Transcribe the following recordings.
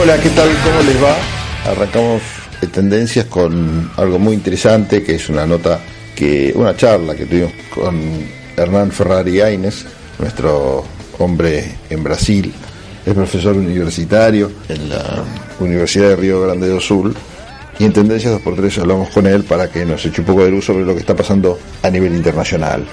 Hola, ¿qué tal? ¿Cómo les va? Arrancamos tendencias con algo muy interesante, que es una nota que, una charla que tuvimos con Hernán Ferrari Aines, nuestro hombre en Brasil, es profesor universitario en la Universidad de Río Grande do Sul. Y en Tendencias 2x3 hablamos con él para que nos eche un poco de luz sobre lo que está pasando a nivel internacional.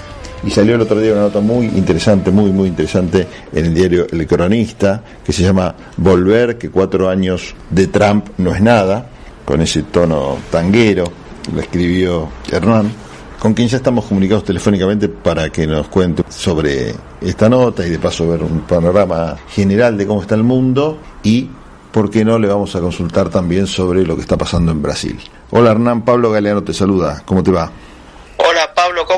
Y salió el otro día una nota muy interesante, muy, muy interesante en el diario El Cronista, que se llama Volver, que cuatro años de Trump no es nada, con ese tono tanguero, lo escribió Hernán, con quien ya estamos comunicados telefónicamente para que nos cuente sobre esta nota y de paso ver un panorama general de cómo está el mundo y, ¿por qué no?, le vamos a consultar también sobre lo que está pasando en Brasil. Hola Hernán, Pablo Galeano te saluda, ¿cómo te va?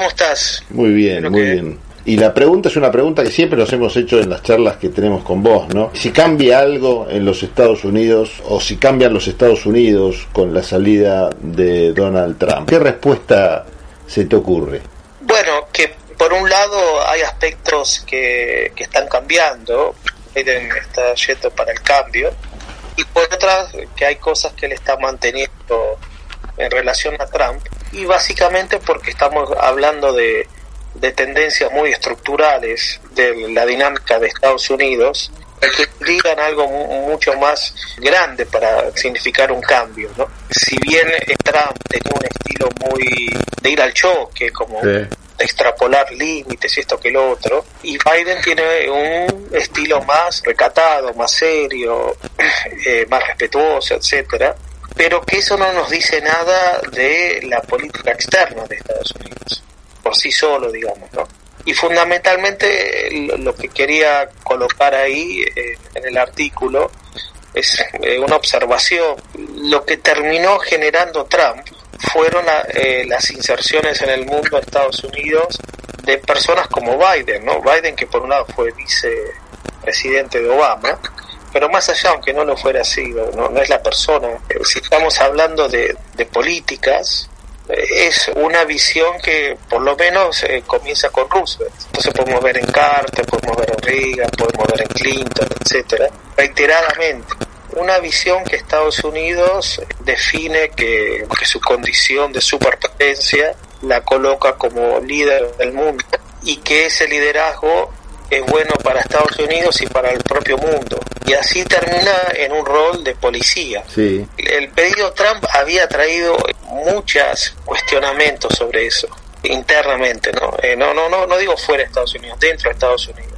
¿Cómo estás? Muy bien, muy bien. Y la pregunta es una pregunta que siempre nos hemos hecho en las charlas que tenemos con vos, ¿no? Si cambia algo en los Estados Unidos o si cambian los Estados Unidos con la salida de Donald Trump, ¿qué respuesta se te ocurre? Bueno, que por un lado hay aspectos que, que están cambiando, Biden está yendo para el cambio, y por otra que hay cosas que le está manteniendo en relación a Trump, y básicamente porque estamos hablando de, de tendencias muy estructurales de la dinámica de Estados Unidos que digan algo mucho más grande para significar un cambio, ¿no? Si bien Trump tenía un estilo muy de ir al choque, como de extrapolar límites y esto que lo otro, y Biden tiene un estilo más recatado, más serio, eh, más respetuoso, etcétera, pero que eso no nos dice nada de la política externa de Estados Unidos, por sí solo, digamos, ¿no? Y fundamentalmente lo que quería colocar ahí eh, en el artículo es eh, una observación. Lo que terminó generando Trump fueron eh, las inserciones en el mundo de Estados Unidos de personas como Biden, ¿no? Biden que por un lado fue vicepresidente de Obama, pero más allá, aunque no lo fuera así, no, no es la persona. Si estamos hablando de, políticas, es una visión que por lo menos eh, comienza con Roosevelt. Entonces podemos ver en Carter, podemos ver en Reagan, podemos ver en Clinton, etcétera, reiteradamente. Una visión que Estados Unidos define que, que su condición de superpotencia la coloca como líder del mundo y que ese liderazgo es bueno para Estados Unidos y para el propio mundo. Y así termina en un rol de policía. Sí. El pedido Trump había traído muchos cuestionamientos sobre eso internamente, ¿no? Eh, no, no, no, no digo fuera de Estados Unidos, dentro de Estados Unidos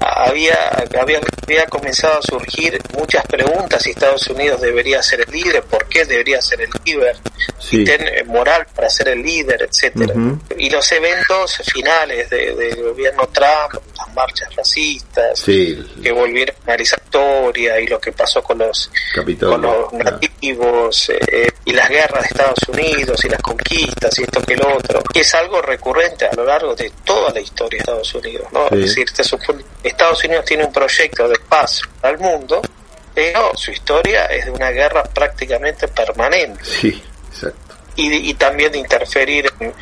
había, había, había comenzado a surgir muchas preguntas si Estados Unidos debería ser el líder, por qué debería ser el líder, Sí. y tener moral para ser el líder, etcétera. Y los eventos finales de- del gobierno Trump, las marchas racistas, Sí, que volvieron a la historia y lo que pasó con los con los nativos eh, y las guerras de Estados Unidos y las conquistas y esto que lo otro, que es algo recurrente a lo largo de toda la historia de Estados Unidos, ¿no? Sí. Es decir, se supone- Estados Unidos tiene un proyecto de paz al mundo, pero su historia es de una guerra prácticamente permanente Sí, exacto. y, y también de interferir en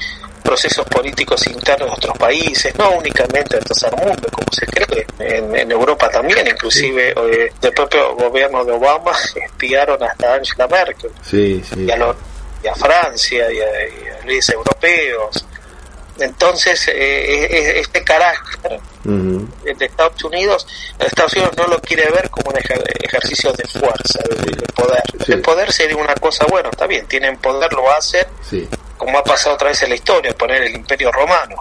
procesos políticos internos de otros países, no únicamente del tercer mundo, como se cree, en, en Europa también, inclusive eh, del propio gobierno de Obama espiaron hasta Angela Merkel Sí, sí. y a, lo- y a Francia y a, y a líderes europeos. Entonces, eh, este carácter de Estados Unidos, Estados Unidos no lo quiere ver como un ejer- ejercicio de fuerza, de, de poder. Sí. El poder sería una cosa, bueno, está bien, tienen poder, lo hacen, Sí. como ha pasado otra vez en la historia, poner el imperio romano.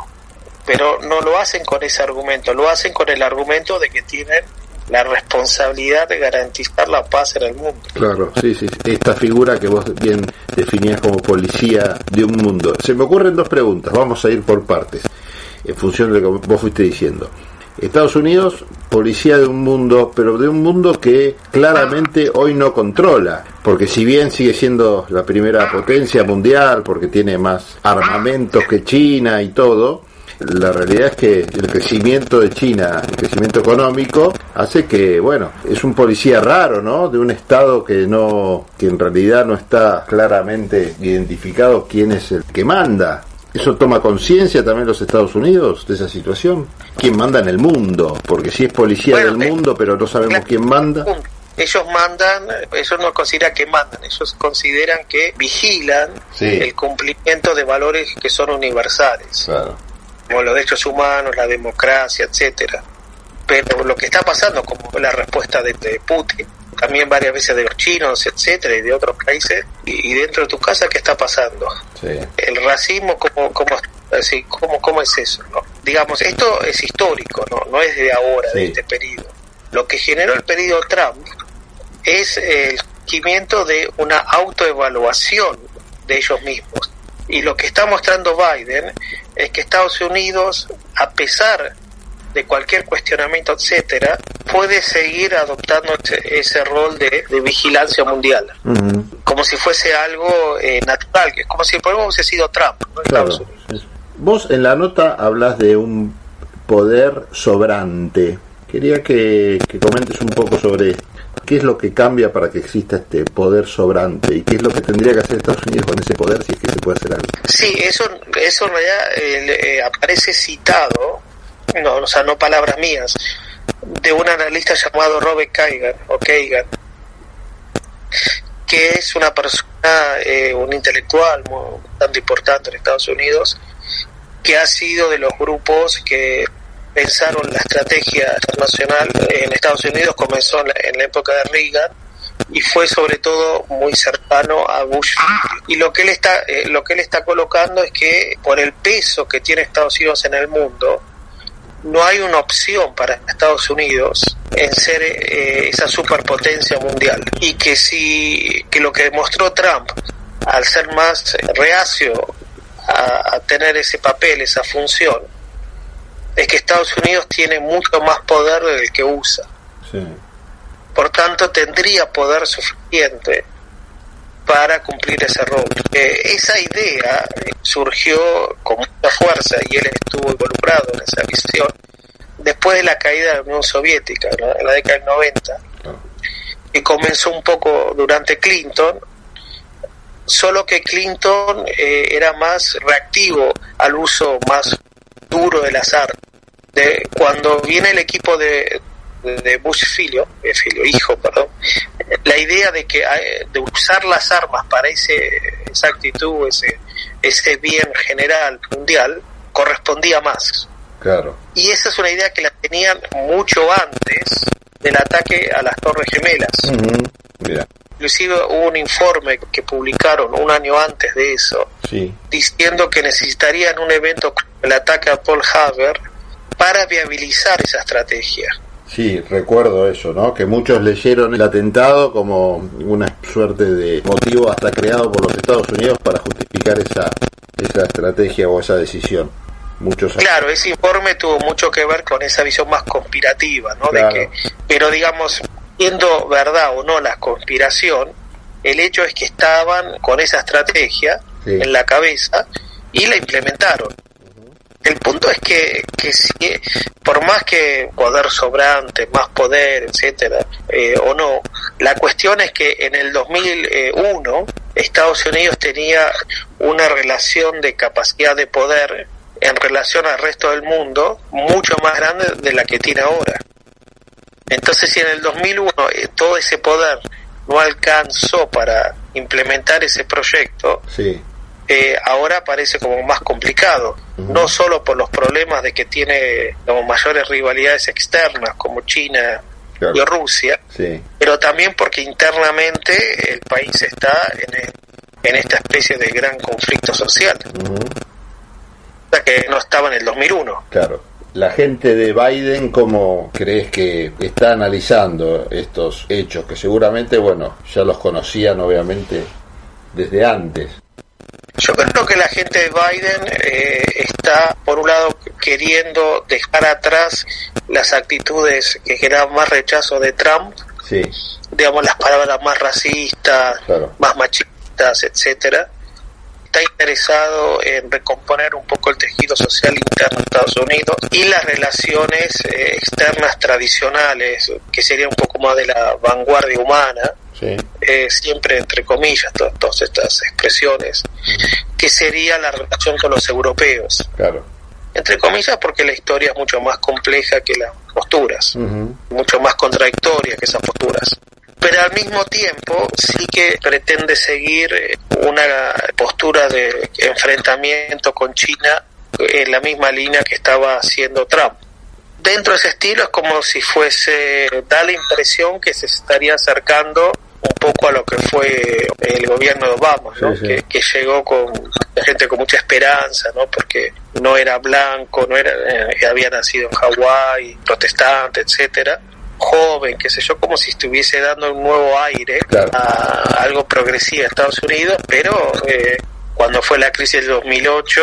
Pero no lo hacen con ese argumento, lo hacen con el argumento de que tienen la responsabilidad de garantizar la paz en el mundo. Claro, sí, sí. Esta figura que vos bien definías como policía de un mundo. Se me ocurren dos preguntas, vamos a ir por partes, en función de lo que vos fuiste diciendo. Estados Unidos, policía de un mundo, pero de un mundo que claramente hoy no controla, porque si bien sigue siendo la primera potencia mundial, porque tiene más armamentos que China y todo, la realidad es que el crecimiento de China, el crecimiento económico, hace que, bueno, es un policía raro, ¿no? De un Estado que no, que en realidad no está claramente identificado quién es el que manda. ¿Eso toma conciencia también los Estados Unidos de esa situación? ¿Quién manda en el mundo? Porque si es policía Bueno, del eh, mundo, pero no sabemos claro. quién manda. Ellos mandan, ellos no consideran que mandan, ellos consideran que vigilan el cumplimiento de valores que son universales, como los derechos humanos, la democracia, etcétera. Pero lo que está pasando, como la respuesta de, Putin, también varias veces de los chinos, etcétera, y de otros países, y, dentro de tu casa, ¿qué está pasando? El racismo, ¿cómo, cómo, así, cómo, cómo es eso? ¿no? Digamos, esto es histórico, no, no es de ahora, de este periodo. Lo que generó el periodo Trump es el seguimiento de una autoevaluación de ellos mismos. Y lo que está mostrando Biden es que Estados Unidos, a pesar de cualquier cuestionamiento, etcétera, puede seguir adoptando ese rol de, vigilancia mundial, como si fuese algo eh, natural, como si el problema hubiese sido Trump. Vos en la nota hablas de un poder sobrante. Quería que, que comentes un poco sobre esto. ¿Qué es lo que cambia para que exista este poder sobrante? ¿Y qué es lo que tendría que hacer Estados Unidos con ese poder si es que se puede hacer algo? Sí, eso, eso en realidad eh, aparece citado, no, o sea, no palabras mías, de un analista llamado Robert Kagan, o Kagan que es una persona, eh, un intelectual muy, bastante importante en Estados Unidos, que ha sido de los grupos que pensaron la estrategia internacional en Estados Unidos comenzó en la, época de Reagan y fue sobre todo muy cercano a Bush. Y lo que él está eh, lo que él está colocando es que por el peso que tiene Estados Unidos en el mundo no hay una opción para Estados Unidos en ser eh, esa superpotencia mundial. Y que si que lo que demostró Trump al ser más reacio a tener ese papel esa función es que Estados Unidos tiene mucho más poder del que usa. Por tanto, tendría poder suficiente para cumplir ese rol. Eh, esa idea surgió con mucha fuerza y él estuvo involucrado en esa visión después de la caída de la Unión Soviética, en la década del 90, y comenzó un poco durante Clinton, solo que Clinton eh, era más reactivo al uso más duro del azar. De, cuando viene el equipo de, de Bush filio, eh, filio, hijo, perdón, la idea de que de usar las armas para ese, esa actitud, ese, ese bien general mundial, correspondía más. Claro. Y esa es una idea que la tenían mucho antes del ataque a las Torres Gemelas. Inclusive hubo un informe que publicaron un año antes de eso, diciendo que necesitarían un evento el ataque a Paul Haber para viabilizar esa estrategia. Sí, recuerdo eso, ¿no? Que muchos leyeron el atentado como una suerte de motivo hasta creado por los Estados Unidos para justificar esa, esa estrategia o esa decisión. Muchos claro, ese informe tuvo mucho que ver con esa visión más conspirativa, ¿no? De que, pero digamos, siendo verdad o no la conspiración, el hecho es que estaban con esa estrategia en la cabeza y la implementaron. El punto es que, que si, por más que poder sobrante, más poder, etcétera, eh, o no, la cuestión es que en el 2001 Estados Unidos tenía una relación de capacidad de poder en relación al resto del mundo mucho más grande de la que tiene ahora. Entonces, si en el 2001 eh, todo ese poder no alcanzó para implementar ese proyecto, sí. eh, ahora parece como más complicado, no solo por los problemas de que tiene como mayores rivalidades externas como China y Rusia, pero también porque internamente el país está en, en esta especie de gran conflicto social, que no estaba en el 2001. Claro. La gente de Biden, ¿cómo crees que está analizando estos hechos? Que seguramente, bueno, ya los conocían obviamente desde antes. Yo creo que la gente de Biden eh, está, por un lado, queriendo dejar atrás las actitudes que generaban más rechazo de Trump, digamos las palabras más racistas, más machistas, etcétera. Está interesado en recomponer un poco el tejido social interno de Estados Unidos y las relaciones eh, externas tradicionales, que sería un poco más de la vanguardia humana, eh, siempre entre comillas, todas estas expresiones, que sería la relación con los europeos. Claro. Entre comillas, porque la historia es mucho más compleja que las posturas, mucho más contradictoria que esas posturas. Pero al mismo tiempo sí que pretende seguir eh, una postura de enfrentamiento con China en la misma línea que estaba haciendo Trump. Dentro de ese estilo es como si fuese, da la impresión que se estaría acercando un poco a lo que fue el gobierno de Obama, ¿no? Que, llegó con gente con mucha esperanza, ¿no? Porque no era blanco, no era, eh, había nacido en Hawái, protestante, etcétera joven, qué sé yo, como si estuviese dando un nuevo aire a algo progresivo a Estados Unidos, pero eh, cuando fue la crisis del 2008,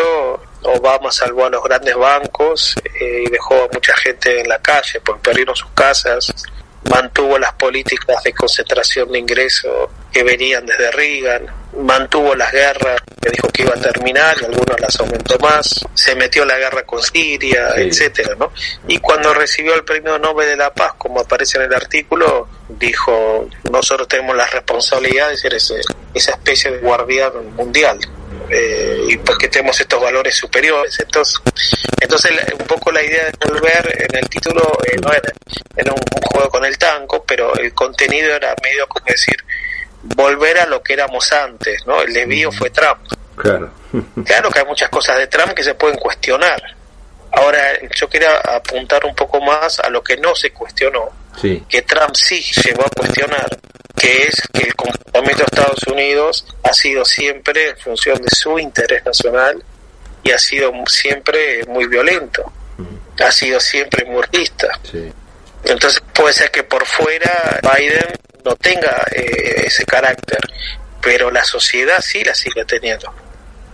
Obama salvó a los grandes bancos eh, y dejó a mucha gente en la calle porque perdieron sus casas, mantuvo las políticas de concentración de ingresos que venían desde Reagan, mantuvo las guerras que dijo que iba a terminar y algunos las aumentó más, se metió la guerra con Siria, etcétera, ¿no? Y cuando recibió el premio Nobel de la Paz, como aparece en el artículo, dijo nosotros tenemos la responsabilidad de ser ese, esa especie de guardián mundial. Eh, y porque tenemos estos valores superiores. Entonces, entonces un poco la idea de volver en el título eh, no era, era un, juego con el tanco, pero el contenido era medio como decir volver a lo que éramos antes, ¿no? El desvío fue Trump. Claro. claro que hay muchas cosas de Trump que se pueden cuestionar. Ahora, yo quería apuntar un poco más a lo que no se cuestionó, que Trump sí llegó a cuestionar, que es que el comportamiento de Estados Unidos ha sido siempre en función de su interés nacional y ha sido siempre muy violento, ha sido siempre muy Entonces puede ser que por fuera Biden no tenga eh, ese carácter, pero la sociedad sí la sigue teniendo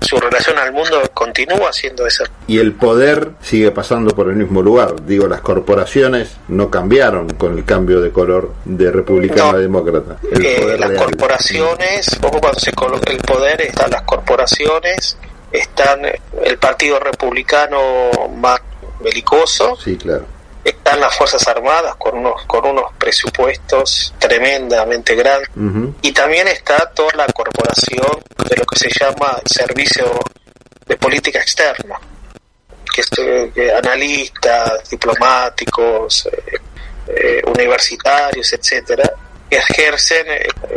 su relación al mundo continúa siendo esa. Y el poder sigue pasando por el mismo lugar. Digo, las corporaciones no cambiaron con el cambio de color de republicano a demócrata. Eh, las corporaciones, poco cuando se coloca el poder, están las corporaciones, están el Partido Republicano más belicoso. Sí, claro están las Fuerzas Armadas con unos, con unos presupuestos tremendamente grandes y también está toda la corporación de lo que se llama Servicio de Política Externa, que es eh, analistas, diplomáticos, eh, eh, universitarios, etcétera, que ejercen,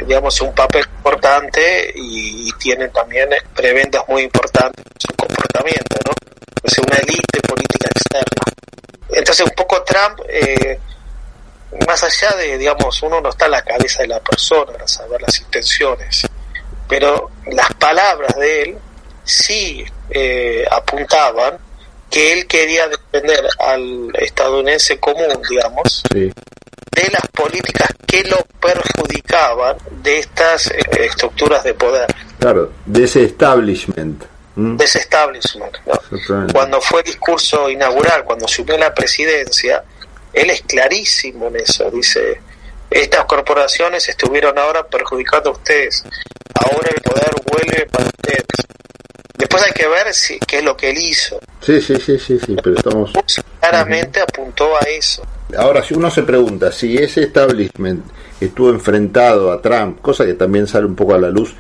digamos, un papel importante y, tienen también preventas muy importantes en su comportamiento, ¿no? Es una élite política externa. Entonces, un poco Trump, eh, más allá de, digamos, uno no está en la cabeza de la persona para saber las intenciones, pero las palabras de él sí eh, apuntaban que él quería defender al estadounidense común, digamos, de las políticas que lo perjudicaban de estas eh, estructuras de poder. Claro, de ese establishment. Mm. desestablishment. Cuando fue el discurso inaugural, cuando asumió la presidencia, él es clarísimo en eso. Dice, estas corporaciones estuvieron ahora perjudicando a ustedes. Ahora el poder vuelve para ustedes. Después hay que ver si, qué es lo que él hizo. Sí, sí, sí, sí, sí pero estamos... Claramente apuntó a eso. Ahora, si uno se pregunta si ese establishment estuvo enfrentado a Trump, cosa que también sale un poco a la luz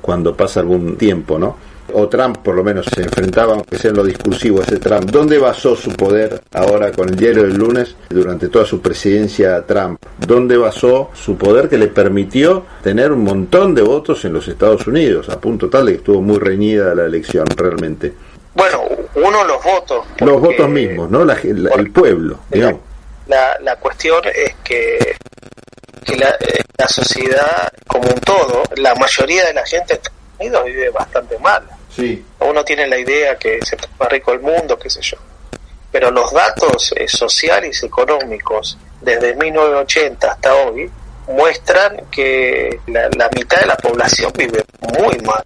cuando pasa algún tiempo, ¿no? O Trump por lo menos se enfrentaba, aunque sea en lo discursivo, ese Trump. ¿Dónde basó su poder ahora con el diario del lunes durante toda su presidencia Trump? ¿Dónde basó su poder que le permitió tener un montón de votos en los Estados Unidos, a punto tal de que estuvo muy reñida la elección realmente? Bueno, uno los votos. Los votos mismos, ¿no? el pueblo, digamos. La, la cuestión es que que la, la, sociedad como un todo, la mayoría de la gente Unidos vive bastante mal. Sí. Uno tiene la idea que se más rico el mundo, qué sé yo. Pero los datos eh, sociales y económicos desde 1980 hasta hoy muestran que la, mitad de la población vive muy mal.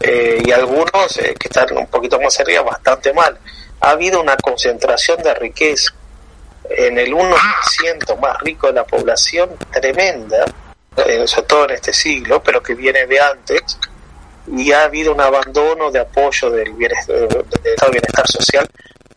Eh, y algunos eh, que están un poquito más arriba bastante mal. Ha habido una concentración de riqueza en el 1% más rico de la población tremenda eh, sobre todo en este siglo, pero que viene de antes, y ha habido un abandono de apoyo del, bienestar, del estado de bienestar social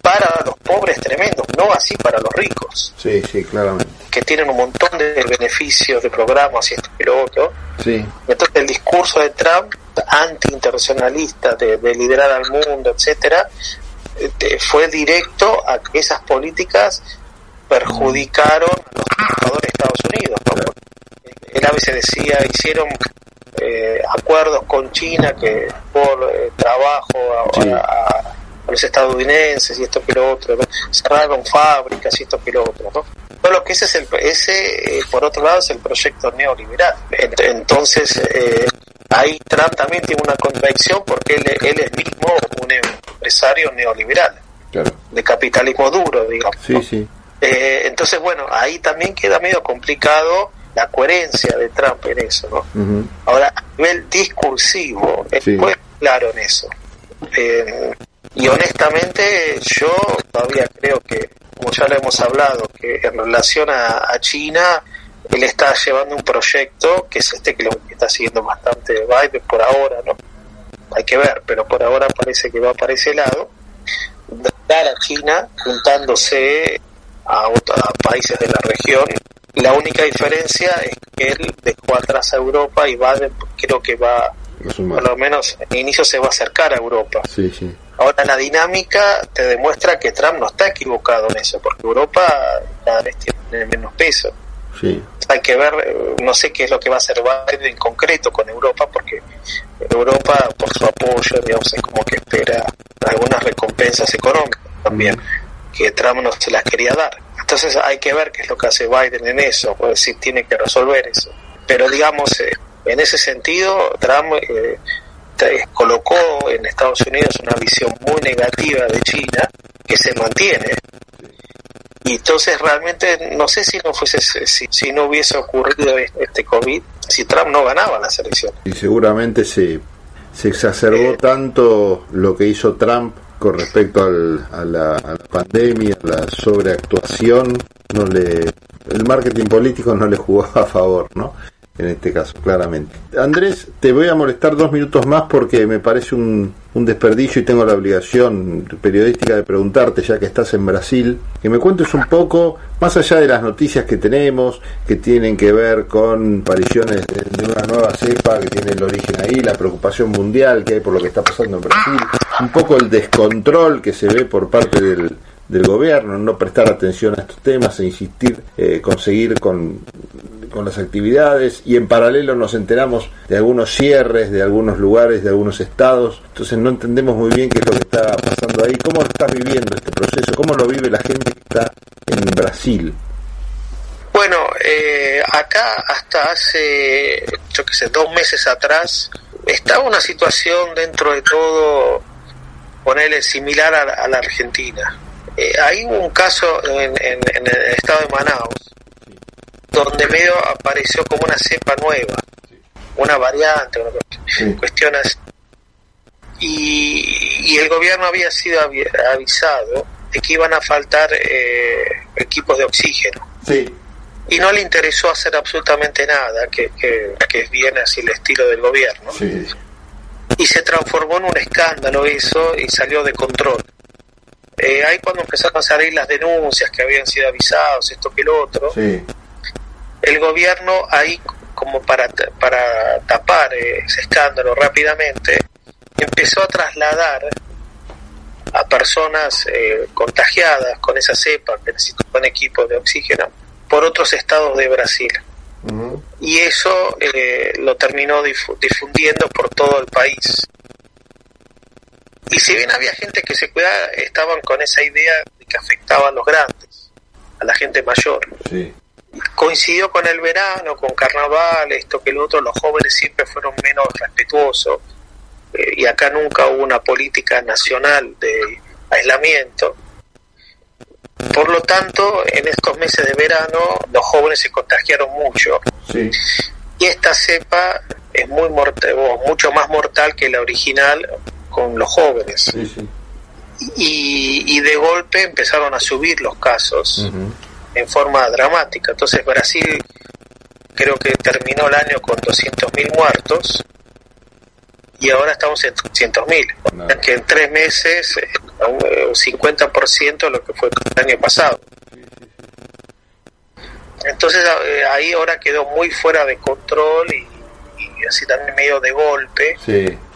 para los pobres tremendos, no así para los ricos. Sí, sí, claramente. Que tienen un montón de beneficios de programas y esto y lo otro. Sí. Entonces el discurso de Trump, anti-internacionalista, de, liderar al mundo, etcétera, este, fue directo a que esas políticas perjudicaron a los trabajadores de Estados Unidos, Chávez se decía, hicieron eh, acuerdos con China que por eh, trabajo a, los estadounidenses y esto que lo otro, cerraron fábricas y esto que lo otro. ¿no? Todo lo que ese es el, ese, por otro lado, es el proyecto neoliberal. Entonces, ahí Trump también tiene una convicción porque él, él es mismo un empresario neoliberal, de capitalismo duro, digamos. Sí, sí. Eh, entonces, bueno, ahí también queda medio complicado la coherencia de Trump en eso, ¿no? Ahora, a nivel discursivo, es muy claro en eso. Eh, y honestamente, yo todavía creo que, como ya lo hemos hablado, que en relación a, China, él está llevando un proyecto que es este que lo está siguiendo bastante Biden por ahora, ¿no? Hay que ver, pero por ahora parece que va para ese lado. Dar a China juntándose a, a países de la región. La única diferencia es que él dejó atrás a Europa y va, creo que va, por lo menos en inicio se va a acercar a Europa. Sí, sí. Ahora la dinámica te demuestra que Trump no está equivocado en eso, porque Europa cada vez tiene menos peso. Sí. Hay que ver, no sé qué es lo que va a hacer Biden en concreto con Europa, porque Europa, por su apoyo, digamos, es como que espera algunas recompensas económicas también que Trump no se las quería dar. Entonces hay que ver qué es lo que hace Biden en eso, pues decir, tiene que resolver eso. Pero digamos, eh, en ese sentido, Trump eh, colocó en Estados Unidos una visión muy negativa de China que se mantiene. Y entonces realmente no sé si no fuese si, si no hubiese ocurrido este COVID, si Trump no ganaba las elecciones. Y seguramente se, se exacerbó eh, tanto lo que hizo Trump con respecto al, a, la, a, la, pandemia, a la sobreactuación, no le, el marketing político no le jugó a favor, ¿no? En este caso, claramente. Andrés, te voy a molestar dos minutos más porque me parece un, un desperdicio y tengo la obligación periodística de preguntarte, ya que estás en Brasil, que me cuentes un poco, más allá de las noticias que tenemos, que tienen que ver con apariciones de, una nueva cepa que tiene el origen ahí, la preocupación mundial que hay por lo que está pasando en Brasil, un poco el descontrol que se ve por parte del, del gobierno, no prestar atención a estos temas e insistir, eh, conseguir con con las actividades y en paralelo nos enteramos de algunos cierres de algunos lugares, de algunos estados, entonces no entendemos muy bien qué es lo que está pasando ahí, cómo estás viviendo este proceso, cómo lo vive la gente que está en Brasil. Bueno, eh, acá hasta hace, yo qué sé, dos meses atrás, estaba una situación dentro de todo, ponerle similar a, la Argentina. Eh, hay un caso en, en, en el estado de Manaus, donde medio apareció como una cepa nueva, una variante, una cuestión así. Y, el gobierno había sido avisado de que iban a faltar eh, equipos de oxígeno. Y no le interesó hacer absolutamente nada, que, que, que es bien así el estilo del gobierno. Y se transformó en un escándalo eso y salió de control. Eh, ahí cuando empezaron a salir las denuncias que habían sido avisados, esto que lo otro, el gobierno ahí como para, para tapar ese escándalo rápidamente, empezó a trasladar a personas eh, contagiadas con esa cepa que necesitaban equipo de oxígeno por otros estados de Brasil. Y eso eh, lo terminó difundiendo por todo el país. Y si bien había gente que se cuidaba, estaban con esa idea de que afectaban a los grandes, a la gente mayor. Sí coincidió con el verano, con carnaval, esto que el otro, los jóvenes siempre fueron menos respetuosos eh, y acá nunca hubo una política nacional de aislamiento. Por lo tanto, en estos meses de verano los jóvenes se contagiaron mucho. Y esta cepa es muy mortal, mucho más mortal que la original con los jóvenes. Y, y, de golpe empezaron a subir los casos en forma dramática. Entonces Brasil creo que terminó el año con 200.000 muertos y ahora estamos en 200.000, que en tres meses eh, un 50% de lo que fue el año pasado. Entonces eh, ahí ahora quedó muy fuera de control y, así también medio de golpe.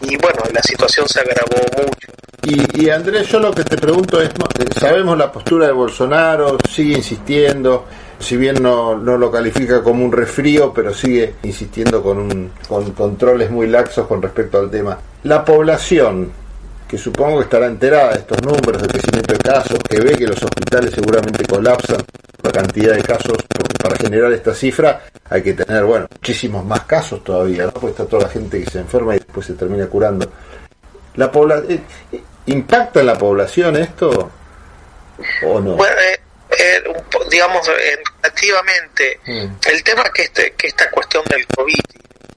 Y bueno, la situación se agravó mucho. Y, Andrés, yo lo que te pregunto es, sabemos la postura de Bolsonaro, sigue insistiendo, si bien no, no lo califica como un resfrío, pero sigue insistiendo con, un, con controles muy laxos con respecto al tema. La población, que supongo que estará enterada de estos números de crecimiento de casos, que ve que los hospitales seguramente colapsan la cantidad de casos, para generar esta cifra hay que tener, bueno, muchísimos más casos todavía, ¿no? Porque está toda la gente que se enferma y después se termina curando. La población eh, ¿Impacta en la población esto o no? Bueno, eh, eh, digamos, relativamente, mm. el tema es que, este, que esta cuestión del COVID,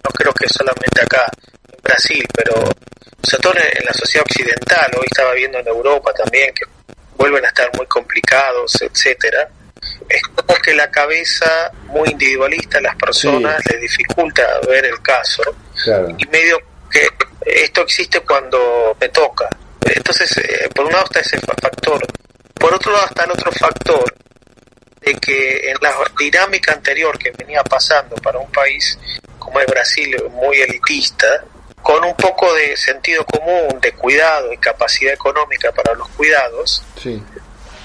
no creo que solamente acá en Brasil, pero sobre todo en la sociedad occidental, hoy estaba viendo en Europa también que vuelven a estar muy complicados, etcétera. Es como que la cabeza muy individualista de las personas les dificulta ver el caso y medio que esto existe cuando me toca. Entonces, eh, por un lado está ese factor. Por otro lado está el otro factor de que en la dinámica anterior que venía pasando para un país como es Brasil, muy elitista, con un poco de sentido común, de cuidado y capacidad económica para los cuidados, sí.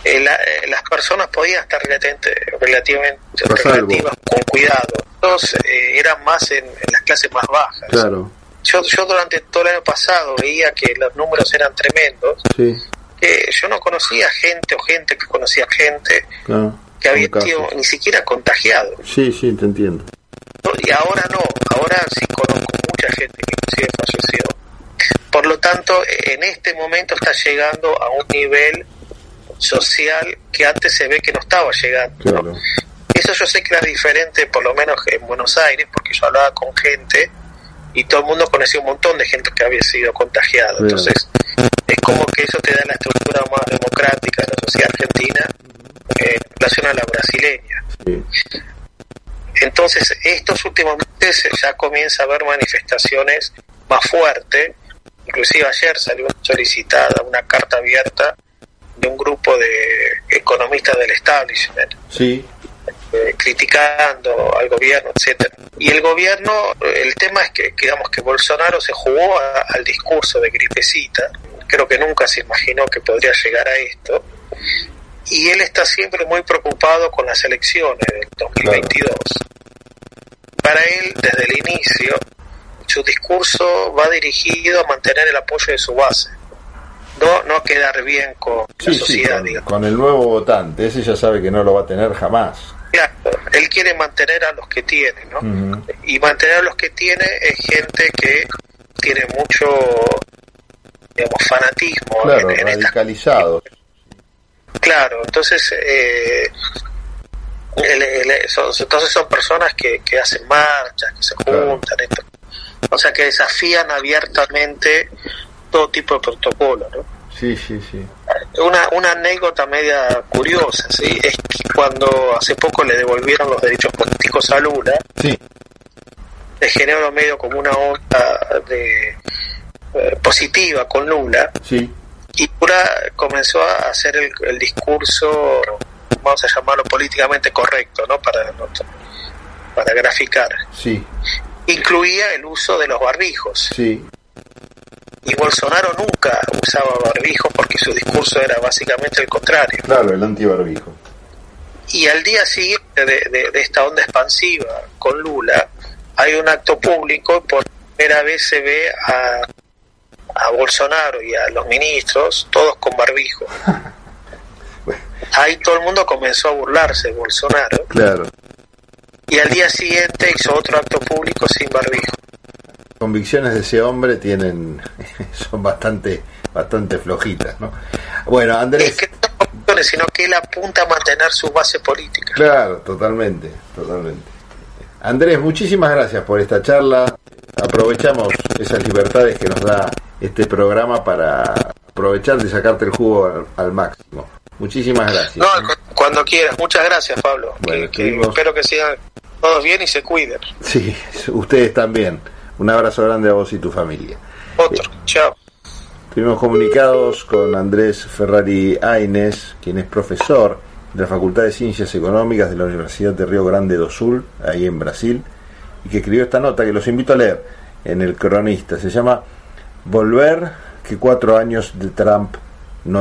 Eh, eh, las personas podían estar relativamente, relativamente relativas con cuidado. Entonces, eran más en, las clases más bajas. Claro. Yo, yo durante todo el año pasado veía que los números eran tremendos. Sí. yo no conocía gente o gente que conocía gente que había sido ni siquiera contagiado. Sí, sí, te entiendo. Y ahora no, ahora sí conozco mucha gente que inclusive falleció. Por lo tanto, en este momento está llegando a un nivel social que antes se ve que no estaba llegando. Eso yo sé que era diferente, por lo menos en Buenos Aires, porque yo hablaba con gente y todo el mundo conocía un montón de gente que había sido contagiada. Entonces, es como que eso te da la estructura más democrática de la sociedad argentina en relación a la brasileña. Entonces, estos últimos meses ya comienza a haber manifestaciones más fuertes. Inclusive ayer salió solicitada una carta abierta de un grupo de economistas del establishment. Sí. Eh, criticando al gobierno, etcétera. Y el gobierno, el tema es que, digamos que Bolsonaro se jugó al discurso de gripecita, creo que nunca se imaginó que podría llegar a esto, y él está siempre muy preocupado con las elecciones del 2022. Para él, desde el inicio, su discurso va dirigido a mantener el apoyo de su base, no, no quedar bien con la sociedad. con el nuevo votante, ese ya sabe que no lo va a tener jamás. Claro, él quiere mantener a los que tiene, ¿no? Y mantener a los que tiene es gente que tiene mucho, digamos, fanatismo. Claro, radicalizado. Claro, entonces, eh, son, entonces son personas que, que hacen marchas, que se juntan, o sea, que desafían abiertamente todo tipo de protocolo, ¿no? Sí, sí, sí. Una, una anécdota media curiosa, ¿sí? Es que cuando hace poco le devolvieron los derechos políticos a Lula, sí. le generó medio como una onda de eh, positiva con Lula, sí. y Lula comenzó a hacer el, discurso, vamos a llamarlo políticamente correcto, ¿no? Para, para graficar. Sí. Incluía el uso de los barbijos. Sí y Bolsonaro nunca usaba barbijo porque su discurso era básicamente el contrario. Claro, el antibarbijo. Y al día siguiente de, esta onda expansiva con Lula, hay un acto público y por primera vez se ve a, a Bolsonaro y a los ministros todos con barbijo. Ahí todo el mundo comenzó a burlarse de Bolsonaro. Claro. Y al día siguiente hizo otro acto público sin barbijo convicciones de ese hombre tienen son bastante bastante flojitas, ¿no? Bueno, Andrés. sino que él apunta a mantener su base política. Claro, totalmente, totalmente. Andrés, muchísimas gracias por esta charla. Aprovechamos esas libertades que nos da este programa para aprovechar de sacarte el jugo al, máximo. Muchísimas gracias. No, cuando quieras. Muchas gracias, Pablo. espero que sigan todos bien y se cuiden. Sí, ustedes también. Un abrazo grande a vos y tu familia. Otro, chao. Estuvimos comunicados con Andrés Ferrari Aines, quien es profesor de la Facultad de Ciencias Económicas de la Universidad de Río Grande do Sul, ahí en Brasil, y que escribió esta nota que los invito a leer en el cronista. Se llama Volver que cuatro años de Trump no es